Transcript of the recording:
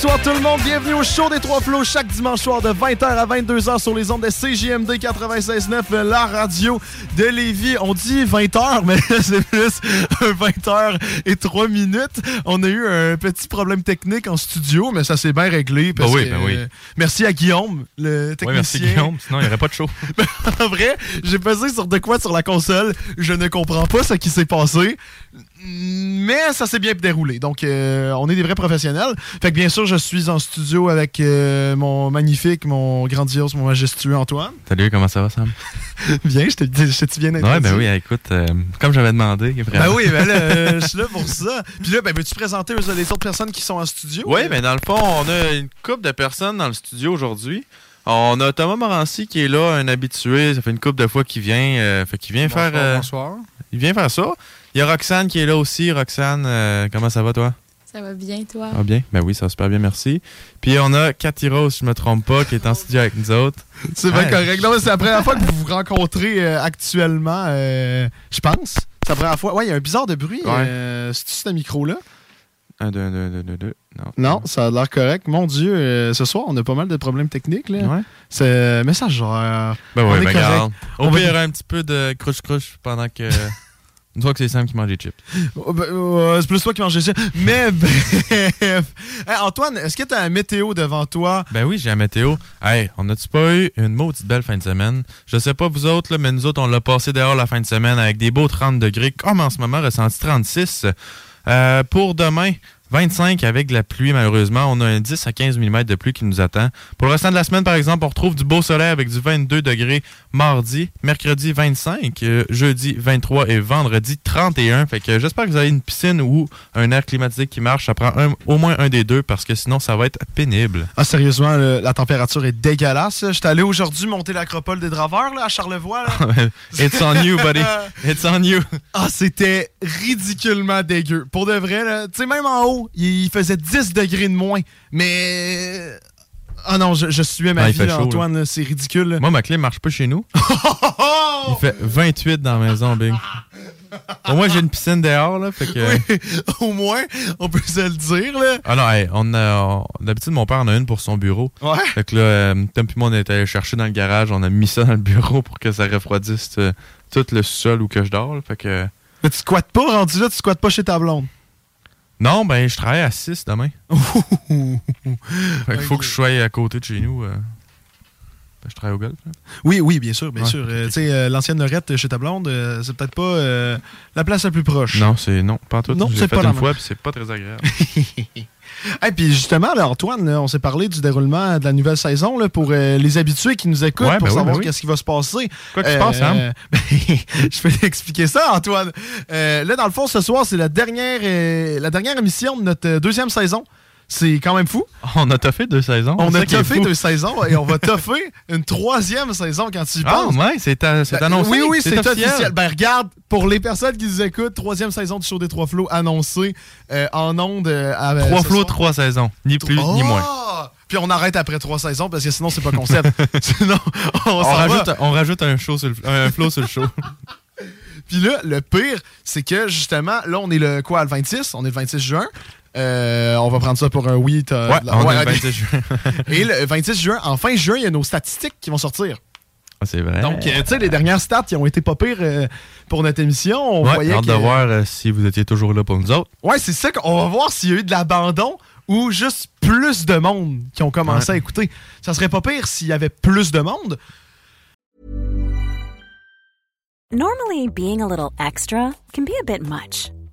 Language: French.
Bonsoir tout le monde, bienvenue au show des Trois Flots chaque dimanche soir de 20h à 22h sur les ondes de CJMD 96.9, la radio de Lévis. On dit 20h, mais c'est plus 20h et 3 minutes. On a eu un petit problème technique en studio, mais ça s'est bien réglé. Parce Ben oui, que, ben oui. euh, merci à Guillaume, le technicien. Ouais, merci Guillaume, sinon il n'y aurait pas de show. en vrai, j'ai pesé sur de quoi sur la console. Je ne comprends pas ce qui s'est passé. Mais ça s'est bien déroulé. Donc, euh, on est des vrais professionnels. Fait que bien sûr, je suis en studio avec euh, mon magnifique, mon grandiose, mon majestueux Antoine. Salut, comment ça va, Sam? Bien, je t'ai je t'ai bien Ouais, introduit. ben oui, écoute, euh, comme j'avais demandé. Ben oui, ben là, euh, je suis là pour ça. Puis là, ben, veux-tu présenter aux- les autres personnes qui sont en studio? Oui, mais dans le fond, on a une couple de personnes dans le studio aujourd'hui. On a Thomas Morancy qui est là, un habitué. Ça fait une couple de fois qu'il vient. euh, fait qu'il vient Bonsoir, faire. euh, bonsoir. Il vient faire ça. Il y a Roxane qui est là aussi. Roxane, euh, comment ça va, toi? Ça va bien, toi? Ah, bien. Ben oui, ça va super bien, merci. Puis on a Cathy Rose, si je me trompe pas, qui est en studio avec nous autres. C'est bien Ouais. correct. Non, mais c'est la première fois que vous vous rencontrez euh, actuellement, euh, je pense. C'est la première fois. Ouais, il y a un bizarre de bruit. Ouais. Euh, C'est-tu ce micro-là? Un, deux, un, deux, deux, deux, deux. Non. Non, ça a l'air correct. Mon Dieu, euh, ce soir, on a pas mal de problèmes techniques. Là. Ouais. C'est euh. Ben est ben correct. regarde. On Au va pire, il y aura un petit peu de crouche-crouche pendant que. Une fois que c'est Sam qui mange des chips. Oh, ben, euh, c'est plus toi qui manges ça. Mais bref. Hey, Antoine, est-ce que tu as un météo devant toi? Ben oui, j'ai la météo. Hey, on a-tu pas eu une maudite belle fin de semaine? Je sais pas vous autres, là, mais nous autres, on l'a passé dehors la fin de semaine avec des beaux 30 degrés, comme en ce moment, ressenti 36. Euh, pour demain, 25 avec de la pluie, malheureusement. On a un 10 à 15 mm de pluie qui nous attend. Pour le restant de la semaine, par exemple, on retrouve du beau soleil avec du 22 degrés mardi, mercredi 25, euh, jeudi 23 et vendredi 31. Fait que j'espère que vous avez une piscine ou un air climatisé qui marche. Ça prend un- au moins un des deux parce que sinon, ça va être pénible. Ah, sérieusement, le- la température est dégueulasse. J'étais allé aujourd'hui monter l'acropole des Draveurs là, à Charlevoix. là. It's on you, buddy. It's on you. Ah, c'était ridiculement dégueu. Pour de vrai, là, tu sais, même en haut, il il faisait 10 degrés de moins. Mais. Ah non, je, je suivais ma Ah, vie, fait là, chaud, Antoine, c'est ridicule. là. Moi, ma clé marche pas chez nous. Il fait 28 dans la maison, Big. Au moins, j'ai une piscine dehors, là. Fait que. Oui, au moins, on peut se le dire, là. Ah non, hey, on a. D'habitude, mon père en a une pour son bureau. Ouais. Fait que là, euh, Tom puis moi, on est allé chercher dans le garage. On a mis ça dans le bureau pour que ça refroidisse euh, tout le sol où que je dors. là. Fait que. Mais tu squattes pas, rendu là, tu squattes pas chez ta blonde. Non, ben, je travaille à 6 demain. Fait qu'il faut que je sois à côté de chez nous. euh. Je travaille au golf. là. Oui, oui, bien sûr, bien Ouais, sûr. Euh, ok. tu sais, euh, l'ancienne Lorette chez ta blonde, euh, c'est peut-être pas euh, la place la plus proche. Non, c'est non, pas tout. Non, c'est pas la une fois, puis c'est pas très agréable. Et puis justement, là, Antoine, là, on s'est parlé du déroulement de la nouvelle saison là, pour euh, les habitués qui nous écoutent Ouais, pour ben oui, savoir ben oui. qu'est-ce qui va se passer. Quoi qui se passe, Sam? ben, je peux t'expliquer ça, Antoine. Euh, là, dans le fond, ce soir, c'est la dernière, euh, la dernière émission de notre euh, deuxième saison. C'est quand même fou. On a toffé deux saisons. On a toffé deux saisons et on va toffer une troisième saison quand tu y Ah, penses. ouais, c'est Ben, annoncé. Oui, oui, c'est officiel. officiel. Ben, regarde, pour les personnes qui nous écoutent, troisième saison du show des Trois Flots annoncée euh, en ondes. euh, Trois flots, trois saisons. Ni plus, ni moins. puis on arrête après trois saisons parce que sinon, c'est pas concept. sinon, on, On s'en va. rajoute, on rajoute un, show sur le- un flow sur le show. Puis là, le pire, c'est que justement, là, on est le quoi, le 26 On est le 26 juin. Euh, on va prendre ça pour un oui. Ouais, la- le ok. 26 juin. Et le 26 juin, en fin juin, il y a nos statistiques qui vont sortir. Ah, c'est vrai. Donc, euh, tu sais, les dernières stats qui ont été pas pires euh, pour notre émission, on ouais, voyait hâte que... de voir euh, si vous étiez toujours là pour nous autres. Ouais, c'est ça qu'on va voir s'il y a eu de l'abandon ou juste plus de monde qui ont commencé Ouais. à écouter. Ça serait pas pire s'il y avait plus de monde. Normally, being a little extra can be a bit much,